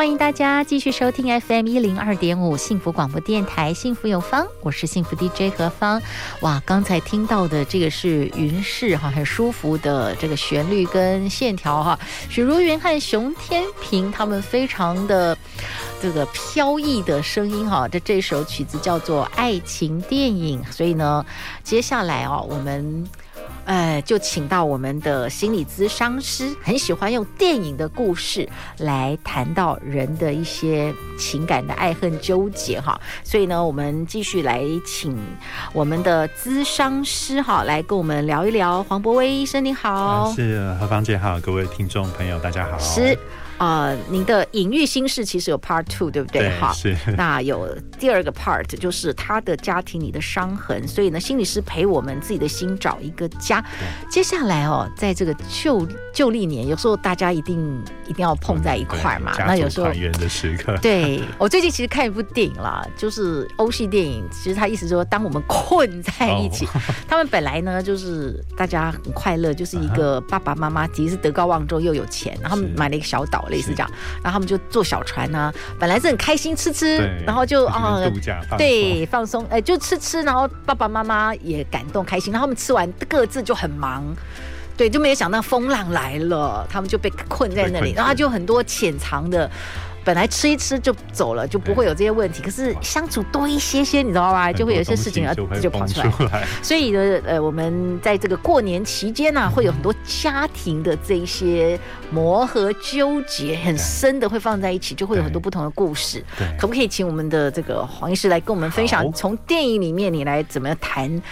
欢迎大家继续收听 FM 一零二点五幸福广播电台，幸福有方，我是幸福 DJ 何芳。哇，刚才听到的这个是云氏哈，很舒服的这个旋律跟线条哈。许茹芸和熊天平他们非常的这个飘逸的声音哈。这这首曲子叫做《爱情电影》，所以呢，接下来哦，我们。呃，就请到我们的心理咨商师，很喜欢用电影的故事来谈到人的一些情感的爱恨纠结哈。所以呢，我们继续来请我们的咨商师哈，来跟我们聊一聊。黄博威医生，你好。是何芳姐好，各位听众朋友，大家好。是。啊、呃，您的隐喻心事其实有 part two，对不对？哈，是。那有第二个 part，就是他的家庭里的伤痕。所以呢，心理师陪我们自己的心找一个家。接下来哦，在这个旧旧历年，有时候大家一定一定要碰在一块嘛。那有时候团圆的时刻。对，我最近其实看一部电影啦，就是欧系电影。其实他意思说，当我们困在一起，哦、他们本来呢就是大家很快乐，就是一个爸爸妈妈其实是德高望重又有钱，然后买了一个小岛。类似这样，然后他们就坐小船呢、啊，本来是很开心吃吃，然后就啊，度假对，放松，哎，就吃吃，然后爸爸妈妈也感动开心，然后他们吃完各自就很忙，对，就没有想到风浪来了，他们就被困在那里，然后就很多潜藏的。本来吃一吃就走了，就不会有这些问题。可是相处多一些些，你知道吗？就会有一些事情啊，就跑出来。所以呢，呃，我们在这个过年期间呢、啊，会有很多家庭的这一些磨合、纠结很深的，会放在一起，就会有很多不同的故事。可不可以请我们的这个黄医师来跟我们分享，从电影里面你来怎么谈，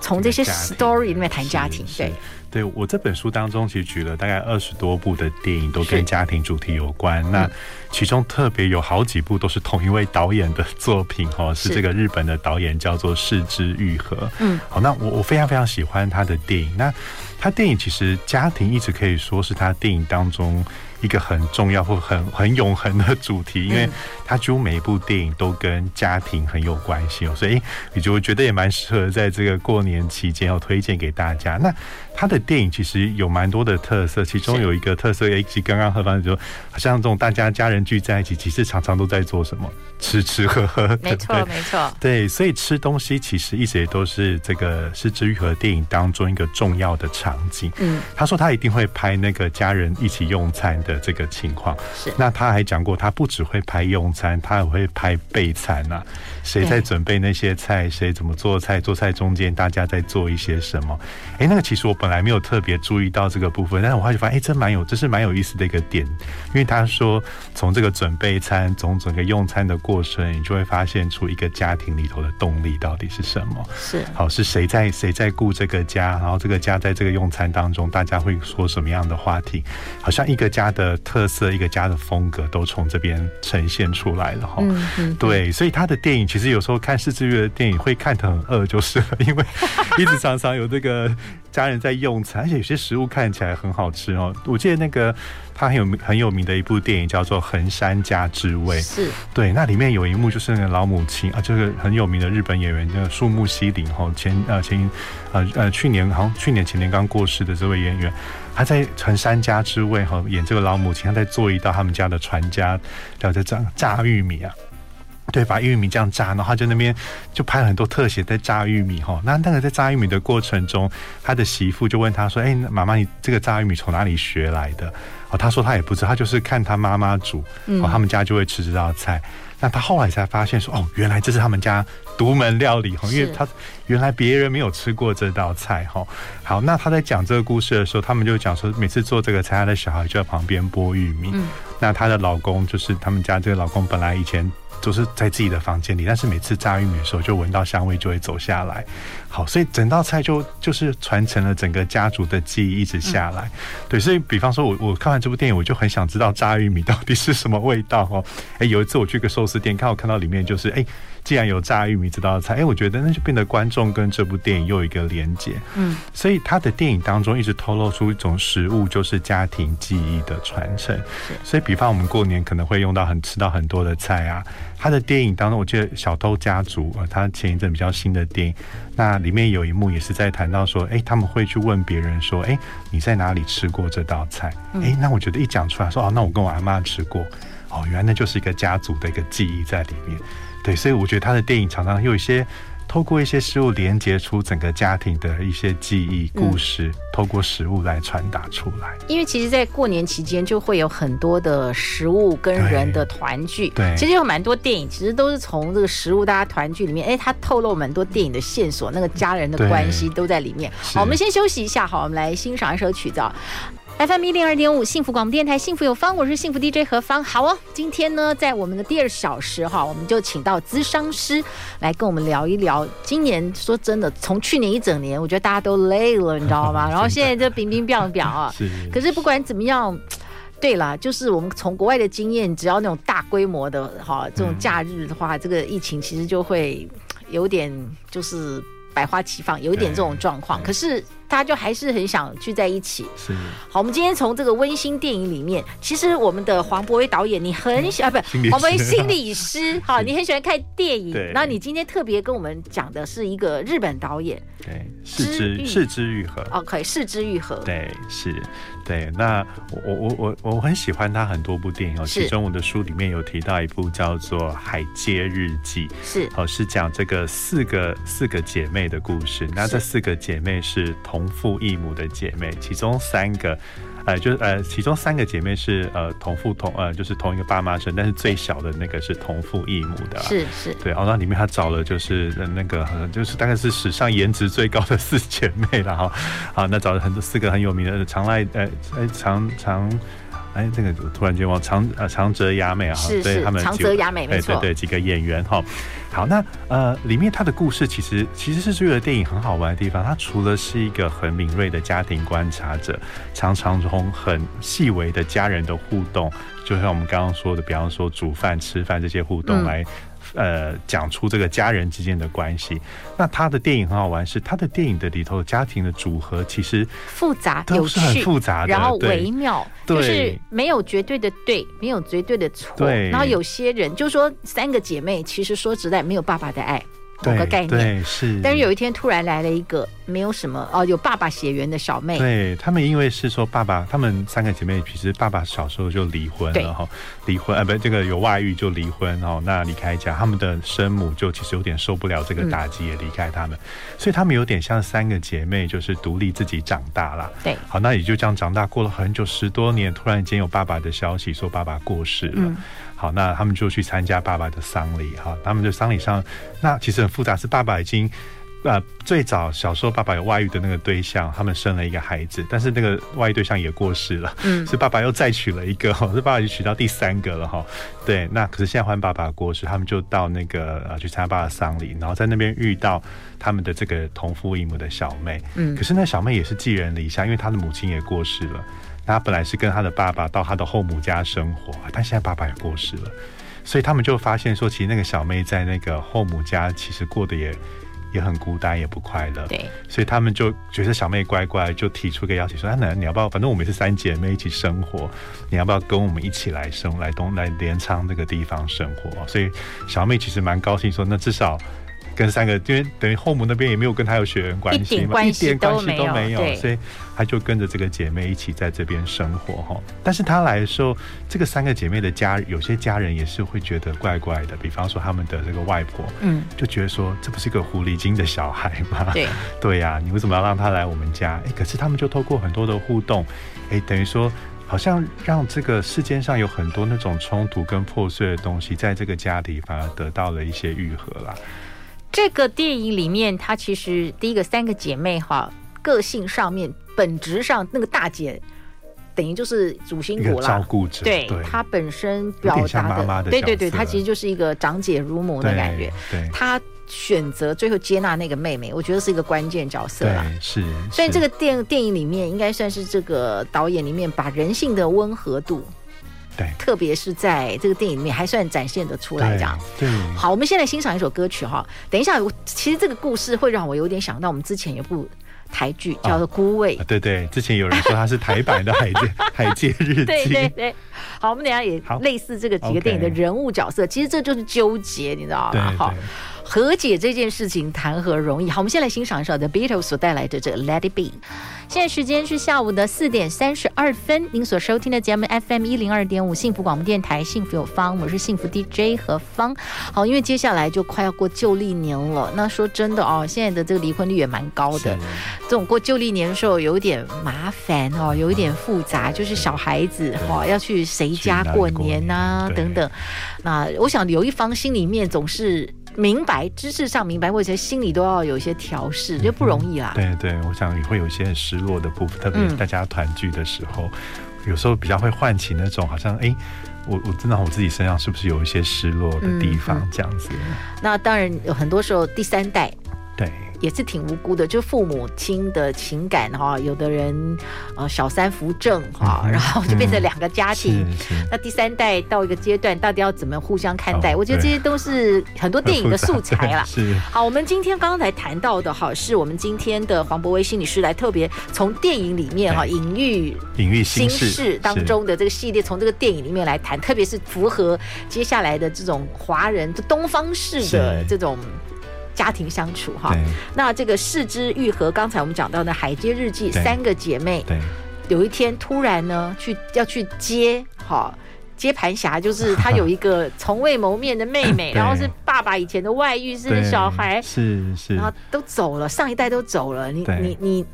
从这些 story 里面谈家庭？对。对，我这本书当中，其实举了大概二十多部的电影，都跟家庭主题有关。那其中特别有好几部都是同一位导演的作品，哈，是这个日本的导演叫做市之愈和。嗯，好，那我我非常非常喜欢他的电影。那他电影其实家庭一直可以说是他电影当中。一个很重要或很很永恒的主题，因为它几乎每一部电影都跟家庭很有关系哦，所以你就觉得也蛮适合在这个过年期间要推荐给大家。那他的电影其实有蛮多的特色，其中有一个特色，以及刚刚何芳说，好像这种大家家人聚在一起，其实常常都在做什么？吃吃喝喝。没错，没错。对，所以吃东西其实一直也都是这个失之愈合电影当中一个重要的场景。嗯，他说他一定会拍那个家人一起用餐的这个情况。是，那他还讲过，他不只会拍用餐，他也会拍备餐呐、啊。谁在准备那些菜？谁怎么做菜？做菜中间大家在做一些什么？哎，那个其实我本来没有特别注意到这个部分，但是我后来发现，哎，这蛮有，这是蛮有意思的一个点。因为他说，从这个准备餐，从整个用餐的过程，你就会发现出一个家庭里头的动力到底是什么？是，好，是谁在谁在顾这个家？然后这个家在这个用餐当中，大家会说什么样的话题？好像一个家的特色，一个家的风格，都从这边呈现出来了哈。嗯嗯，对，所以他的电影。其实有时候看是枝裕和的电影会看得很饿，就是了，因为一直常常有这个家人在用餐，而且有些食物看起来很好吃哦。我记得那个他很有名很有名的一部电影叫做《横山家之味》，是对，那里面有一幕就是那个老母亲啊，就是很有名的日本演员叫树木希林哈，前呃前呃呃去年好像去年前年刚过世的这位演员，他在《传山家之味》哈演这个老母亲，他在做一道他们家的传家叫做炸炸玉米啊。对，把玉米这样炸，然后他就那边就拍了很多特写在炸玉米哈。那那个在炸玉米的过程中，他的媳妇就问他说：“哎，妈妈，你这个炸玉米从哪里学来的？”哦，他说他也不知道，他就是看他妈妈煮，哦，他们家就会吃这道菜。那他后来才发现说，哦，原来这是他们家独门料理哈，因为他原来别人没有吃过这道菜哈。好，那他在讲这个故事的时候，他们就讲说，每次做这个菜，他的小孩就在旁边剥玉米。嗯，那她的老公就是他们家这个老公，本来以前。都是在自己的房间里，但是每次炸玉米的时候，就闻到香味就会走下来。好，所以整道菜就就是传承了整个家族的记忆，一直下来。对，所以比方说我我看完这部电影，我就很想知道炸玉米到底是什么味道哦。哎，有一次我去个寿司店，刚好看到里面就是哎。既然有炸玉米这道菜，哎，我觉得那就变得观众跟这部电影又有一个连接。嗯，所以他的电影当中一直透露出一种食物就是家庭记忆的传承。所以比方我们过年可能会用到很吃到很多的菜啊。他的电影当中，我记得《小偷家族》呃，他前一阵比较新的电影，那里面有一幕也是在谈到说，哎，他们会去问别人说，哎，你在哪里吃过这道菜？哎，那我觉得一讲出来说，哦，那我跟我阿妈吃过，哦，原来那就是一个家族的一个记忆在里面。对，所以我觉得他的电影常常有一些透过一些食物连接出整个家庭的一些记忆故事，嗯、透过食物来传达出来。因为其实，在过年期间就会有很多的食物跟人的团聚。对，其实有蛮多电影其实都是从这个食物大家团聚里面，哎，它透露蛮多电影的线索，那个家人的关系都在里面。好，我们先休息一下，好，我们来欣赏一首曲子。FM 一零二点五幸福广播电台，幸福有方，我是幸福 DJ 何芳。好哦，今天呢，在我们的第二小时哈，我们就请到咨商师来跟我们聊一聊。今年说真的，从去年一整年，我觉得大家都累了，你知道吗？然后现在就冰冰冰表啊。是。可是不管怎么样，对啦，就是我们从国外的经验，只要那种大规模的哈这种假日的话，这个疫情其实就会有点就是百花齐放，有一点这种状况。可是。大家就还是很想聚在一起。是。好，我们今天从这个温馨电影里面，其实我们的黄博威导演，你很喜啊，不，黄博威心理师，好，你很喜欢看电影。对。然后你今天特别跟我们讲的是一个日本导演。对。是之是之愈合。OK，是之愈合。对，是。对，那我我我我我很喜欢他很多部电影哦，其中我的书里面有提到一部叫做《海街日记》，是哦，是讲这个四个四个姐妹的故事。那这四个姐妹是同父异母的姐妹，其中三个。呃，就是呃，其中三个姐妹是呃同父同呃，就是同一个爸妈生，但是最小的那个是同父异母的，是是，对。然后那里面他找了就是那个好像就是大概是史上颜值最高的四姐妹了哈。好，那找了很多四个很有名的长濑呃呃长长。哎，这个突然间忘长呃长泽雅美啊，是是他们长泽雅美没错，对对对，几个演员哈。好，那呃里面他的故事其实其实是这个电影很好玩的地方，他除了是一个很敏锐的家庭观察者，常常从很细微的家人的互动，就像我们刚刚说的，比方说煮饭、吃饭这些互动来。嗯呃，讲出这个家人之间的关系。那他的电影很好玩，是他的电影的里头家庭的组合其实复杂，都是很复杂的，然后微妙，就是没有绝对的对，没有绝对的错。对，然后有些人就是说，三个姐妹其实说实在没有爸爸的爱。某个概念。对是，但是有一天突然来了一个没有什么哦，有爸爸血缘的小妹。对他们，因为是说爸爸，他们三个姐妹其实爸爸小时候就离婚了哈，离婚啊，不，这个有外遇就离婚哦，那离开家，他们的生母就其实有点受不了这个打击，也离开他们，所以他们有点像三个姐妹，就是独立自己长大了。对，好，那也就这样长大，过了很久十多年，突然间有爸爸的消息说爸爸过世了。好，那他们就去参加爸爸的丧礼。哈，他们的丧礼上，那其实很复杂，是爸爸已经，呃，最早小时候爸爸有外遇的那个对象，他们生了一个孩子，但是那个外遇对象也过世了，嗯，所以爸爸又再娶了一个，哈，是爸爸已经娶到第三个了，哈，对，那可是现在换爸爸过世，他们就到那个呃去参加爸爸丧礼，然后在那边遇到他们的这个同父异母的小妹，嗯，可是那小妹也是寄人篱下，因为她的母亲也过世了。他本来是跟他的爸爸到他的后母家生活，但现在爸爸也过世了，所以他们就发现说，其实那个小妹在那个后母家其实过得也也很孤单，也不快乐。对，所以他们就觉得小妹乖乖，就提出个邀请说：“啊，奶奶，你要不要？反正我们是三姐妹一起生活，你要不要跟我们一起来生来东来镰仓这个地方生活？”所以小妹其实蛮高兴，说：“那至少。”跟三个，因为等于后母那边也没有跟他有血缘关系嘛，一点关系都没有，所以他就跟着这个姐妹一起在这边生活哈。但是他来的时候，这个三个姐妹的家有些家人也是会觉得怪怪的，比方说他们的这个外婆，嗯，就觉得说这不是一个狐狸精的小孩吗？对，对呀，你为什么要让他来我们家？哎，可是他们就透过很多的互动，哎，等于说。好像让这个世间上有很多那种冲突跟破碎的东西，在这个家里反而得到了一些愈合啦。这个电影里面，她其实第一个三个姐妹哈，个性上面、本质上，那个大姐等于就是主心骨了，照顾者。对，她本身表达的，对对对，她其实就是一个长姐如母的感觉。对，她选择最后接纳那个妹妹，我觉得是一个关键角色啦。是，所以这个电电影里面应该算是这个导演里面把人性的温和度。对，特别是在这个电影里面还算展现得出来，这样。对，好，我们现在欣赏一首歌曲哈。等一下，我其实这个故事会让我有点想到我们之前有部台剧叫做《孤味》。对对，之前有人说它是台版的海《海 界海界日记》。对对对。好，我们等下也类似这个几个电影的人物角色，其实这就是纠结，你知道吗？好。和解这件事情谈何容易？好，我们先来欣赏一首 The Beatles 所带来的这个 Let It Be。现在时间是下午的四点三十二分，您所收听的节目 FM 一零二点五幸福广播电台，幸福有方，我是幸福 DJ 何芳。好，因为接下来就快要过旧历年了，那说真的哦，现在的这个离婚率也蛮高的。这种过旧历年的时候有点麻烦哦，有一点复杂，就是小孩子哈、哦、要去谁家过年呐、啊、等等。那我想有一方心里面总是。明白，知识上明白，或者心里都要有一些调试，就不容易啦。对对，我想也会有一些很失落的部分，特别是大家团聚的时候，有时候比较会唤起那种好像，哎，我我知道我自己身上是不是有一些失落的地方，这样子。那当然有很多时候第三代。对。也是挺无辜的，就父母亲的情感哈，有的人呃小三扶正哈，然后就变成两个家庭。嗯、那第三代到一个阶段，到底要怎么互相看待？哦、我觉得这些都是很多电影的素材啦。是。好，我们今天刚刚才谈到的哈，是我们今天的黄博威心理师来特别从电影里面哈隐喻隐喻心事当中的这个系列，从这个电影里面来谈，特别是符合接下来的这种华人的东方式的这种。家庭相处哈，那这个四肢愈合，刚才我们讲到的《海街日记》，三个姐妹，对，有一天突然呢，去要去接哈接盘侠，就是她有一个从未谋面的妹妹，然后是爸爸以前的外遇，是小孩，是是，然后都走了，上一代都走了，你你你。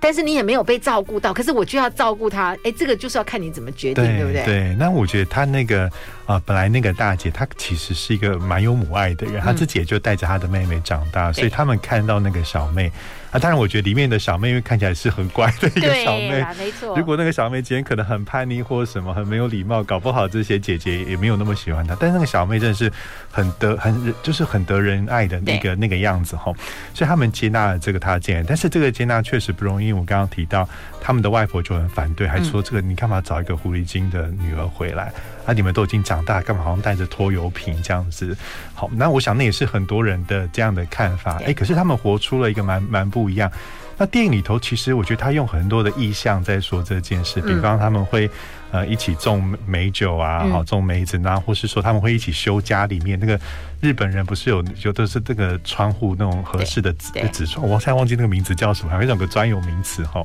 但是你也没有被照顾到，可是我就要照顾他，哎，这个就是要看你怎么决定，对，对不对？对，那我觉得他那个啊、呃，本来那个大姐她其实是一个蛮有母爱的人，她、嗯、自己也就带着她的妹妹长大，所以他们看到那个小妹。啊，当然，我觉得里面的小妹，因为看起来是很乖的一个小妹，没错。如果那个小妹今天可能很叛逆或者什么，很没有礼貌，搞不好这些姐姐也没有那么喜欢她。但是那个小妹真的是很得很就是很得人爱的那个那个样子哈，所以他们接纳了这个她进来。但是这个接纳确实不容易，因为我刚刚提到他们的外婆就很反对，还说这个你干嘛找一个狐狸精的女儿回来？啊，你们都已经长大，干嘛好像带着拖油瓶这样子？好，那我想那也是很多人的这样的看法。哎，可是他们活出了一个蛮蛮不一样。那电影里头，其实我觉得他用很多的意象在说这件事，比方他们会呃一起种美酒啊，好种梅子，然后或是说他们会一起修家里面那个日本人不是有有的是这个窗户那种合适的纸纸窗，我现在忘记那个名字叫什么，还有两个专有名词哈。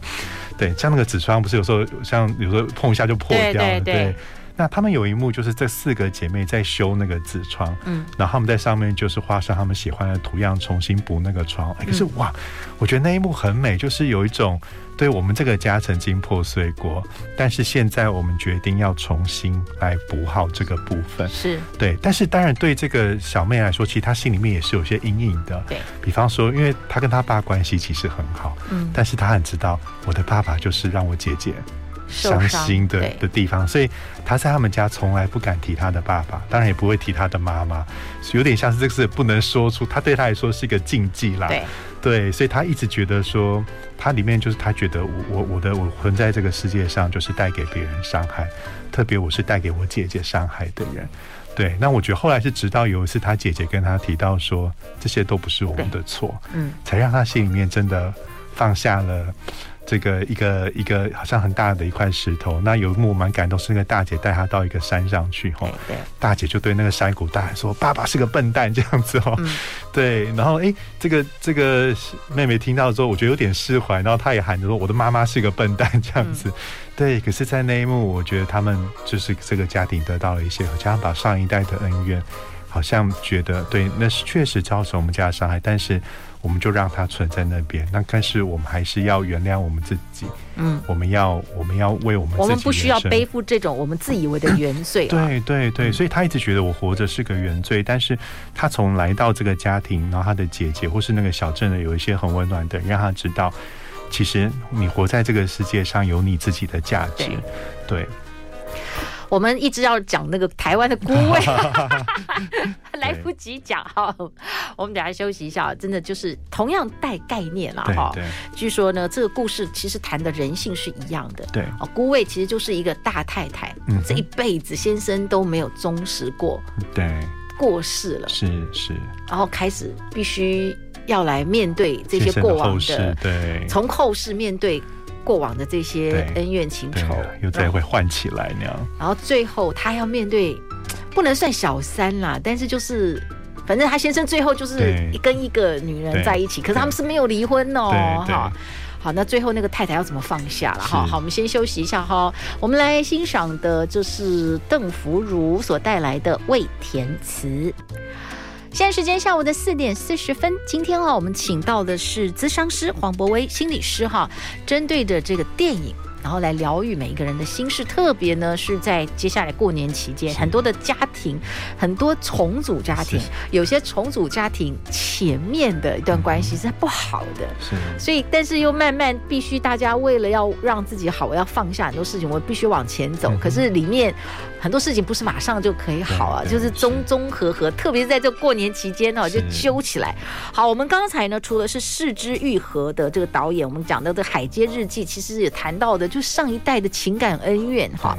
对，像那个纸窗不是有时候像有时候碰一下就破掉了，对。那他们有一幕就是这四个姐妹在修那个纸窗，嗯，然后他们在上面就是画上他们喜欢的图样，重新补那个窗。可是哇，我觉得那一幕很美，就是有一种对我们这个家曾经破碎过，但是现在我们决定要重新来补好这个部分。是对，但是当然对这个小妹来说，其实她心里面也是有些阴影的。对，比方说，因为她跟她爸关系其实很好，嗯，但是她很知道我的爸爸就是让我姐姐。伤心的的地方，所以他在他们家从来不敢提他的爸爸，当然也不会提他的妈妈，有点像是这个事不能说出，他对他来说是一个禁忌啦。对，对，所以他一直觉得说，他里面就是他觉得我我我的我存在这个世界上就是带给别人伤害，特别我是带给我姐姐伤害的人。对，那我觉得后来是直到有一次他姐姐跟他提到说，这些都不是我们的错，嗯，才让他心里面真的放下了。这个一个一个好像很大的一块石头，那有一幕蛮感动，是那个大姐带他到一个山上去，吼，大姐就对那个山谷大喊说：“爸爸是个笨蛋，这样子哦。”对，然后哎，这个这个妹妹听到之后，我觉得有点释怀，然后她也喊着说：“我的妈妈是个笨蛋，这样子。”对，可是，在那一幕，我觉得他们就是这个家庭得到了一些，好像把上一代的恩怨。好像觉得对，那是确实造成我们家的伤害，但是我们就让它存在那边。那但是我们还是要原谅我们自己，嗯，我们要我们要为我们自己，我们不需要背负这种我们自以为的原罪，啊。对对对，所以他一直觉得我活着是个原罪，但是他从来到这个家庭，然后他的姐姐或是那个小镇的有一些很温暖的，让他知道，其实你活在这个世界上有你自己的价值，对。对我们一直要讲那个台湾的孤味，来不及讲哈。我们等下休息一下，真的就是同样带概念了哈。据说呢，这个故事其实谈的人性是一样的。对，哦，孤味其实就是一个大太太，这一辈子先生都没有忠实过，对，过世了，是是，然后开始必须要来面对这些过往的，对，从后世面对。过往的这些恩怨情仇，又再会唤起来那样。然后最后他要面对，不能算小三啦，但是就是，反正他先生最后就是跟一个女人在一起，可是他们是没有离婚哦。哈，好，那最后那个太太要怎么放下了？哈，好，我们先休息一下哈。我们来欣赏的就是邓福如所带来的《味甜词》。现在时间下午的四点四十分，今天啊，我们请到的是咨商师黄博威心理师哈，针对着这个电影。然后来疗愈每一个人的心事，特别呢是在接下来过年期间，很多的家庭，很多重组家庭，有些重组家庭前面的一段关系是不好的，是，所以但是又慢慢必须大家为了要让自己好，我要放下很多事情，我必须往前走。可是里面很多事情不是马上就可以好啊，就是综综合合，特别是在这过年期间呢，就揪起来。好，我们刚才呢，除了是四之愈合的这个导演，我们讲到的《海街日记》，其实也谈到的。就上一代的情感恩怨哈，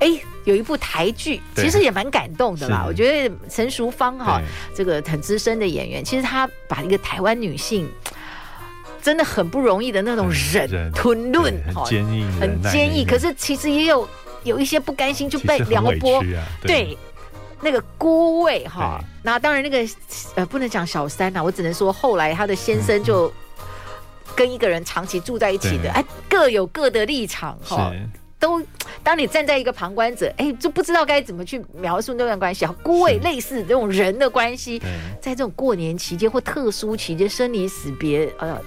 哎，有一部台剧，其实也蛮感动的啦。我觉得陈淑芳哈，这个很资深的演员，其实她把一个台湾女性真的很不容易的那种忍吞论，很坚毅，很坚毅。可是其实也有有一些不甘心就被撩拨，对那个孤位哈。那当然那个呃不能讲小三呐，我只能说后来她的先生就。跟一个人长期住在一起的，哎，各有各的立场哈，都当你站在一个旁观者，哎，就不知道该怎么去描述那段关系，孤位类似这种人的关系，在这种过年期间或特殊期间，生离死别，呃。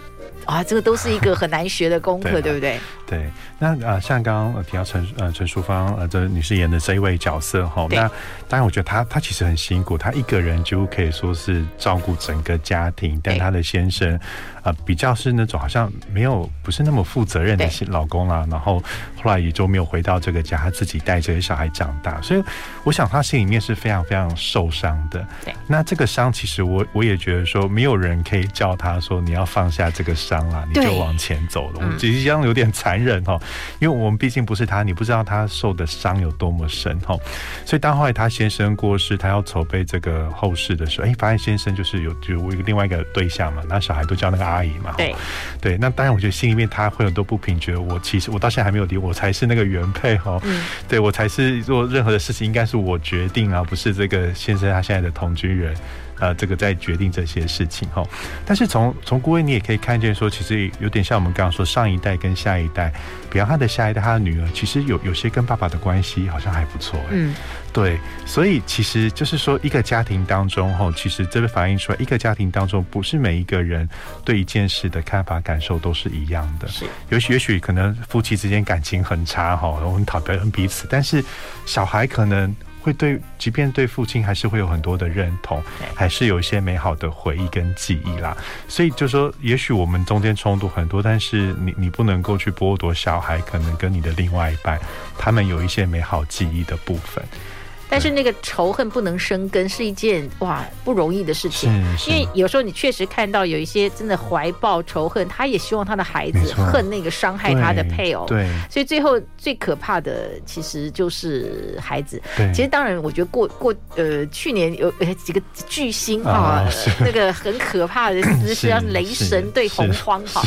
啊，这个都是一个很难学的功课，对，啊、对不对？对，那啊，像刚刚提到陈呃陈淑芳呃这女士演的这一位角色哈，那当然我觉得她她其实很辛苦，她一个人就可以说是照顾整个家庭，但她的先生啊、呃、比较是那种好像没有不是那么负责任的老公啦，然后后来也就没有回到这个家，她自己带着小孩长大，所以我想她心里面是非常非常受伤的。对，那这个伤其实我我也觉得说没有人可以叫她说你要放下这个伤。啊，你就往前走了。我们其实这样有点残忍哈，因为我们毕竟不是他，你不知道他受的伤有多么深哈。所以当后来他先生过世，他要筹备这个后事的时候，哎，发现先生就是有就一个另外一个对象嘛，那小孩都叫那个阿姨嘛。对对，那当然我觉得心里面他会有很多不平，觉得我其实我到现在还没有离，我才是那个原配哈。嗯，对我才是做任何的事情应该是我决定啊，不是这个先生他现在的同居人。呃，这个在决定这些事情哈，但是从从孤味你也可以看见说，其实有点像我们刚刚说上一代跟下一代，比方他的下一代，他的女儿，其实有有些跟爸爸的关系好像还不错，嗯，对，所以其实就是说一个家庭当中哈，其实这个反映出来，一个家庭当中不是每一个人对一件事的看法感受都是一样的，是，也许也许可能夫妻之间感情很差哈，很讨厌彼此，但是小孩可能。会对，即便对父亲还是会有很多的认同，还是有一些美好的回忆跟记忆啦。所以就说，也许我们中间冲突很多，但是你你不能够去剥夺小孩可能跟你的另外一半，他们有一些美好记忆的部分。但是那个仇恨不能生根是一件哇不容易的事情，因为有时候你确实看到有一些真的怀抱仇恨，他也希望他的孩子恨那个伤害他的配偶，对，所以最后最可怕的其实就是孩子。其实当然，我觉得过过呃去年有几个巨星哈，那个很可怕的姿势，要是 雷神对洪荒哈，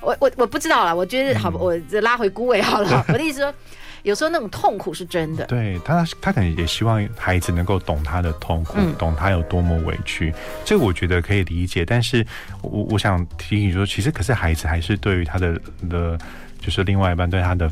我我我不知道了，我觉得好，我拉回孤位好了，我的意思说。有时候那种痛苦是真的，对他，他可能也希望孩子能够懂他的痛苦，嗯、懂他有多么委屈，这个我觉得可以理解。但是我我想提醒说，其实可是孩子还是对于他的的，就是另外一半对他的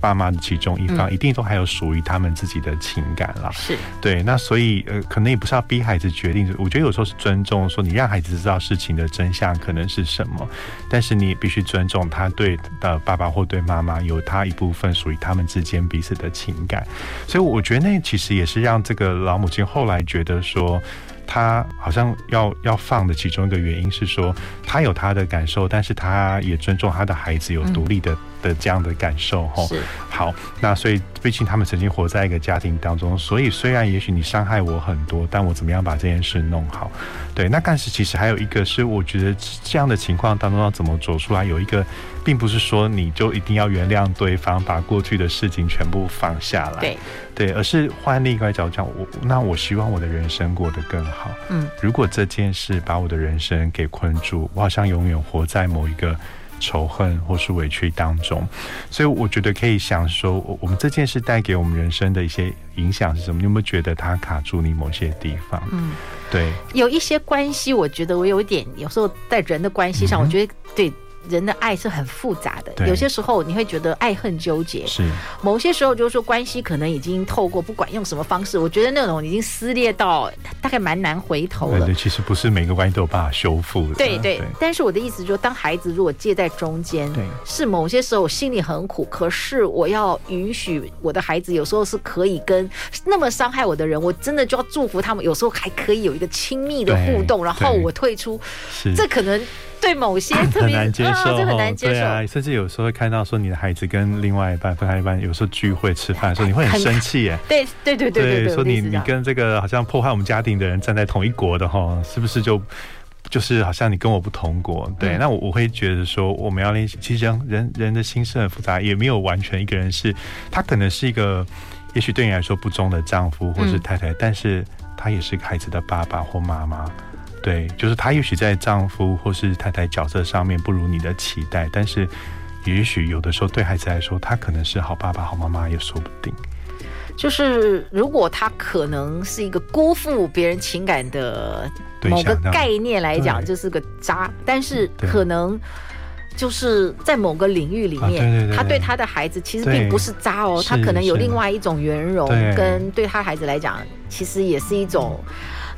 爸妈的其中一方，嗯、一定都还有属于他们自己的情感啦。是对，那所以呃，可能也不是要逼孩子决定，我觉得有时候是尊重，说你让孩子知道事情的真相可能是什么，但是你也必须尊重他对的爸爸或对妈妈有他一部分属于他们之间彼此的情感，所以我觉得那其实也是让这个老母亲后来觉得说。他好像要要放的其中一个原因是说，他有他的感受，但是他也尊重他的孩子有独立的、嗯、的这样的感受。吼，是好，那所以毕竟他们曾经活在一个家庭当中，所以虽然也许你伤害我很多，但我怎么样把这件事弄好？对，那但是其实还有一个是，我觉得这样的情况当中要怎么走出来，有一个。并不是说你就一定要原谅对方，把过去的事情全部放下来，对对，而是换另一个角度讲，我那我希望我的人生过得更好。嗯，如果这件事把我的人生给困住，我好像永远活在某一个仇恨或是委屈当中。所以我觉得可以想说，我我们这件事带给我们人生的一些影响是什么？你有没有觉得它卡住你某些地方？嗯，对，有一些关系，我觉得我有一点，有时候在人的关系上，我觉得对。人的爱是很复杂的，有些时候你会觉得爱恨纠结，是某些时候就是说关系可能已经透过不管用什么方式，我觉得那种已经撕裂到大概蛮难回头了。对，其实不是每个关系都有办法修复的。对对，但是我的意思就是说，当孩子如果介在中间，对，是某些时候我心里很苦，可是我要允许我的孩子有时候是可以跟那么伤害我的人，我真的就要祝福他们，有时候还可以有一个亲密的互动，然后我退出，这可能。对某些特别很难接受，啊、很难接受。对啊，甚至有时候会看到说你的孩子跟另外一半分开一半，有时候聚会吃饭的时候，你会很生气耶。对对对对对，对，说你你跟这个好像破坏我们家庭的人站在同一国的哈，是不是就就是好像你跟我不同国？对，嗯、那我我会觉得说我们要练习，其实人人人的心是很复杂，也没有完全一个人是，他可能是一个，也许对你来说不忠的丈夫或是太太，嗯、但是他也是孩子的爸爸或妈妈。对，就是他也许在丈夫或是太太角色上面不如你的期待，但是也许有的时候对孩子来说，他可能是好爸爸、好妈妈也说不定。就是如果他可能是一个辜负别人情感的某个概念来讲，就是个渣，但是可能就是在某个领域里面，他对他的孩子其实并不是渣哦，他可能有另外一种圆融，跟对他孩子来讲，其实也是一种。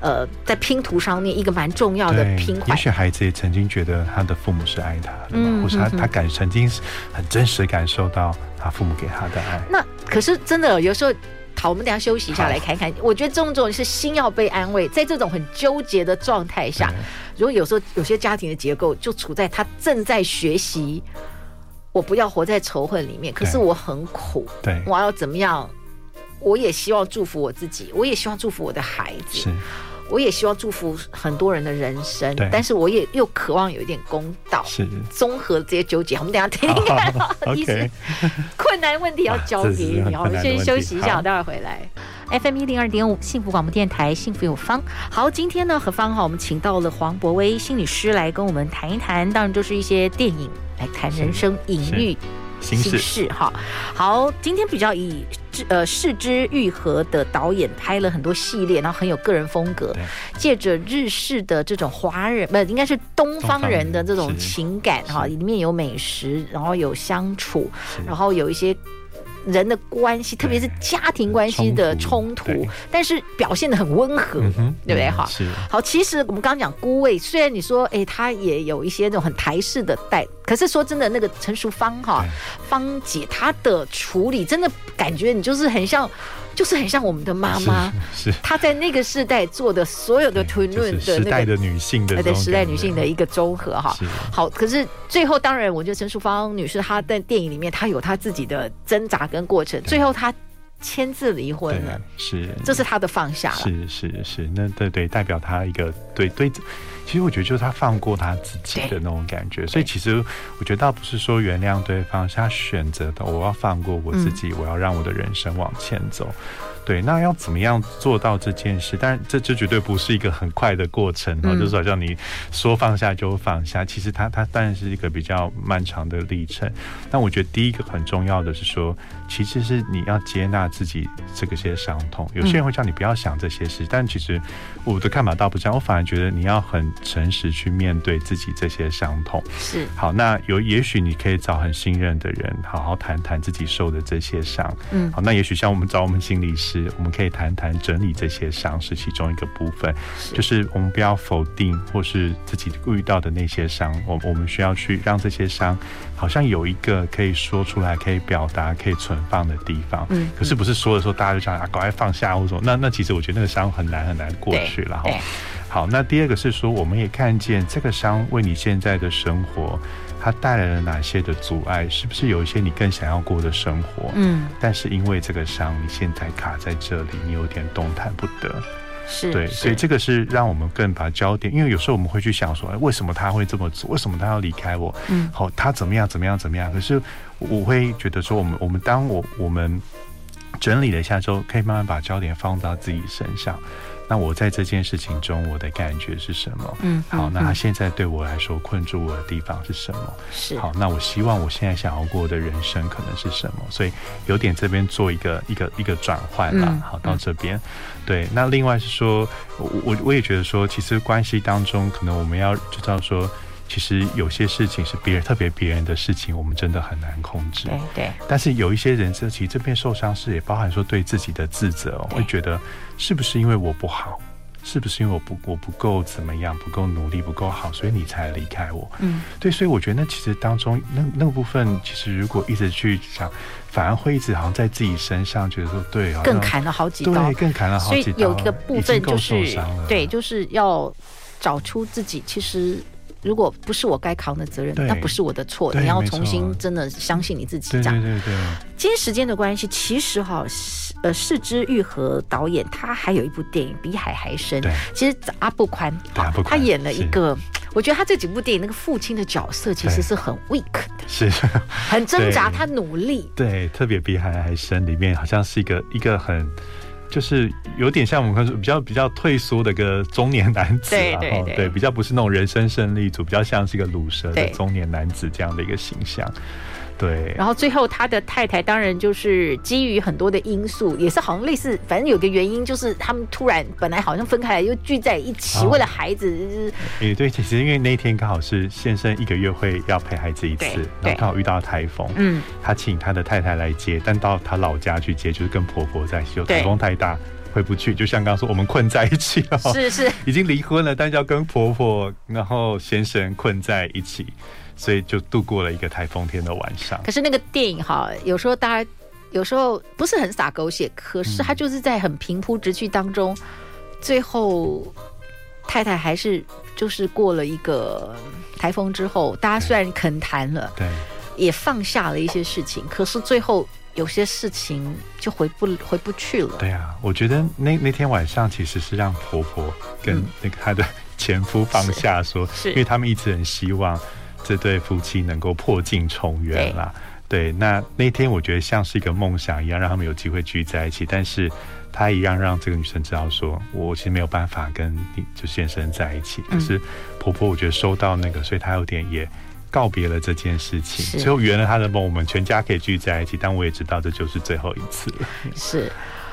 呃，在拼图上面一个蛮重要的拼块。也许孩子也曾经觉得他的父母是爱他的，嗯，或是他他感曾经是很真实感受到他父母给他的爱。那可是真的有时候，好，我们等下休息一下来看看。我觉得这种是心要被安慰，在这种很纠结的状态下，如果有时候有些家庭的结构就处在他正在学习，我不要活在仇恨里面，可是我很苦，对，我要怎么样？我也希望祝福我自己，我也希望祝福我的孩子。是。我也希望祝福很多人的人生，但是我也又渴望有一点公道，是综合这些纠结。我们等下听听看，一些 困难问题要交给你。我们先休息一下，我待会儿回来。FM 一零二点五，幸福广播电台，幸福有方。好，今天呢，何方哈，我们请到了黄博威心理师来跟我们谈一谈，当然就是一些电影来谈人生隐喻。心事哈，好，今天比较以呃是之愈合的导演拍了很多系列，然后很有个人风格，借着日式的这种华人不应该是东方人的这种情感哈，里面有美食，然后有相处，然后有一些。人的关系，特别是家庭关系的冲突，冲突，但是表现的很温和，嗯、对不对？哈，是。好，其实我们刚刚讲孤位，虽然你说，哎，他也有一些那种很台式的带，可是说真的，那个陈淑芳哈，芳姐她的处理，真的感觉你就是很像。就是很像我们的妈妈，是她在那个时代做的所有的推论的那个时代的女性的对时代女性的一个综合哈。好，可是最后当然，我觉得陈淑芳女士她在电影里面她有她自己的挣扎跟过程，最后她签字离婚了，是。这是她的放下了，是是是，那对对代表她一个对对。其实我觉得就是他放过他自己的那种感觉，所以其实我觉得倒不是说原谅对方，是他选择的。我要放过我自己，我要让我的人生往前走。对，那要怎么样做到这件事？但这这绝对不是一个很快的过程哦，就是好像你说放下就放下，其实它它当然是一个比较漫长的历程。但我觉得第一个很重要的是说，其实是你要接纳自己这个些伤痛。有些人会叫你不要想这些事，但其实我的看法倒不这样，我反而觉得你要很诚实去面对自己这些伤痛。是好，那有也许你可以找很信任的人，好好谈谈自己受的这些伤。嗯，好，那也许像我们找我们心理师，我们可以谈谈整理这些伤是其中一个部分，就是我们不要否定或是自己遇到的那些伤，我我们需要去让这些伤好像有一个可以说出来、可以表达、可以存放的地方。嗯，可是不是说的时候大家就这样啊，赶快放下或者说那那其实我觉得那个伤很难很难过去了哈。好，那第二个是说，我们也看见这个伤为你现在的生活。它带来了哪些的阻碍？是不是有一些你更想要过的生活？嗯，但是因为这个伤，你现在卡在这里，你有点动弹不得。是，对，所以这个是让我们更把焦点，因为有时候我们会去想说，哎，为什么他会这么做？为什么他要离开我？嗯，好，他怎么样？怎么样？怎么样？可是我会觉得说，我们我们当我我们整理了一下之后，可以慢慢把焦点放到自己身上。那我在这件事情中，我的感觉是什么？嗯，好，那他现在对我来说困住我的地方是什么？是好，那我希望我现在想要过的人生可能是什么？所以有点这边做一个一个一个转换了。好，到这边，对。那另外是说，我我我也觉得说，其实关系当中，可能我们要知道说。其实有些事情是别人特别别人的事情，我们真的很难控制。对对。但是有一些人，这其实这边受伤是也包含说对自己的自责，会觉得是不是因为我不好，是不是因为我不我不够怎么样，不够努力，不够好，所以你才离开我？嗯，对。所以我觉得那其实当中那那个部分，其实如果一直去想，反而会一直好像在自己身上觉得说对，更砍了好几刀，对，更砍了好几刀。所以有一个部分就是对，就是要找出自己其实。如果不是我该扛的责任，那不是我的错。你要重新真的相信你自己。这样。对对对。今天时间的关系，其实哈，呃，是之愈合导演他还有一部电影《比海还深》。其实阿布宽，他演了一个，我觉得他这几部电影那个父亲的角色其实是很 weak 的，是很挣扎，他努力。对，特别《比海还深》里面好像是一个一个很。就是有点像我们刚说比较比较退缩的一个中年男子，对对对，对，比较不是那种人生胜利组，比较像是一个鲁蛇的中年男子这样的一个形象。对，然后最后他的太太当然就是基于很多的因素，也是好像类似，反正有个原因就是他们突然本来好像分开来又聚在一起，为了孩子。也对，其实因为那一天刚好是先生一个月会要陪孩子一次，然后刚好遇到台风，嗯，他请他的太太来接，但到他老家去接就是跟婆婆在一起，台风太大回不去，就像刚刚说我们困在一起了，是是，已经离婚了，但是要跟婆婆然后先生困在一起。所以就度过了一个台风天的晚上。可是那个电影哈，有时候大家有时候不是很洒狗血，可是他就是在很平铺直叙当中，嗯、最后太太还是就是过了一个台风之后，大家虽然肯谈了，对，也放下了一些事情，可是最后有些事情就回不回不去了。对啊，我觉得那那天晚上其实是让婆婆跟那个她的前夫放下说，是因为他们一直很希望。这对夫妻能够破镜重圆啦，对，那那天我觉得像是一个梦想一样，让他们有机会聚在一起。但是，他一样让这个女生知道说，我其实没有办法跟你就先生在一起。可是婆婆，我觉得收到那个，所以她有点也告别了这件事情，最后圆了她的梦，我们全家可以聚在一起。但我也知道这就是最后一次了。是，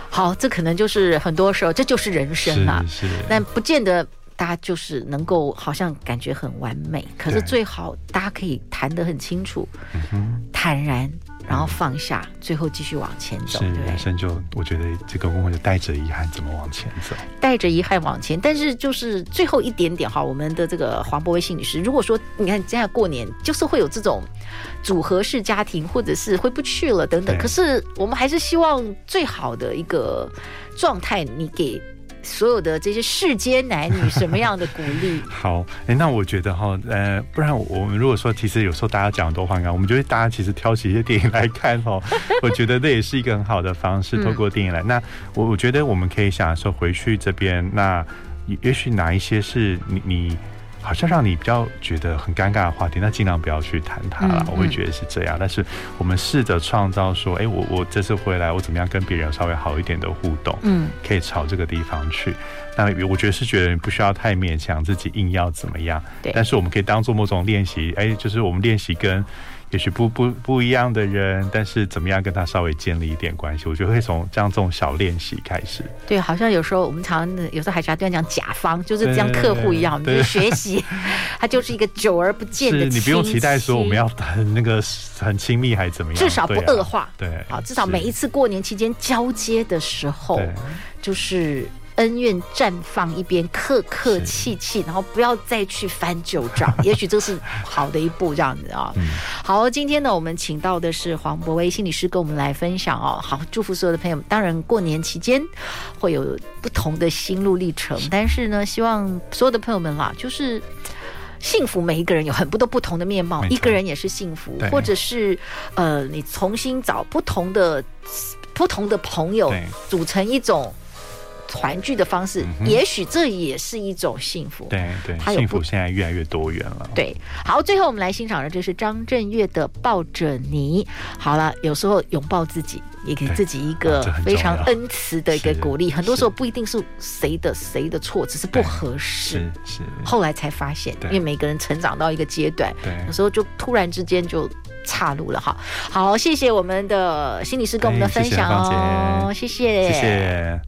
好，这可能就是很多时候，这就是人生啦。是，但不见得。大家就是能够好像感觉很完美，可是最好大家可以谈得很清楚，坦然，然后放下，最后继续往前走。是人生就我觉得这个问题就带着遗憾怎么往前走？带着遗憾往前，但是就是最后一点点哈，我们的这个黄博威信女士，如果说你看现在过年就是会有这种组合式家庭，或者是回不去了等等，可是我们还是希望最好的一个状态，你给。所有的这些世间男女，什么样的鼓励？好，哎、欸，那我觉得哈，呃，不然我们如果说，其实有时候大家讲多换岗，我们就会大家其实挑起一些电影来看哦。我觉得这也是一个很好的方式，透过电影来。嗯、那我我觉得我们可以想说，回去这边，那也许哪一些是你你。好像让你比较觉得很尴尬的话题，那尽量不要去谈它了。我会觉得是这样。但是我们试着创造说，哎、欸，我我这次回来，我怎么样跟别人稍微好一点的互动？嗯，可以朝这个地方去。那我觉得是觉得你不需要太勉强自己，硬要怎么样。对。但是我们可以当做某种练习，哎、欸，就是我们练习跟。也许不不不一样的人，但是怎么样跟他稍微建立一点关系？我觉得会从这样这种小练习开始。对，好像有时候我们常常有时候海峡对讲甲方就是这样客户一样，我们就是学习，他就是一个久而不见的。你不用期待说我们要很那个很亲密还是怎么样，至少不恶化。对，好，至少每一次过年期间交接的时候，就是。恩怨绽放一边，客客气气，然后不要再去翻旧账，也许这是好的一步，这样子啊。好，今天呢，我们请到的是黄博威心理师，跟我们来分享哦。好，祝福所有的朋友们。当然，过年期间会有不同的心路历程，但是呢，希望所有的朋友们啦，就是幸福。每一个人有很多不同的面貌，一个人也是幸福，或者是呃，你重新找不同的不同的朋友，组成一种。团聚的方式，嗯、也许这也是一种幸福。对对，幸福现在越来越多元了。对，好，最后我们来欣赏的，就是张震岳的《抱着你》。好了，有时候拥抱自己，也给自己一个非常恩慈的一个鼓励。很多时候不一定是谁的谁的错，只是不合适。是是。后来才发现，因为每个人成长到一个阶段，对，有时候就突然之间就岔路了。哈，好，谢谢我们的心理师跟我们的分享哦，谢谢。谢谢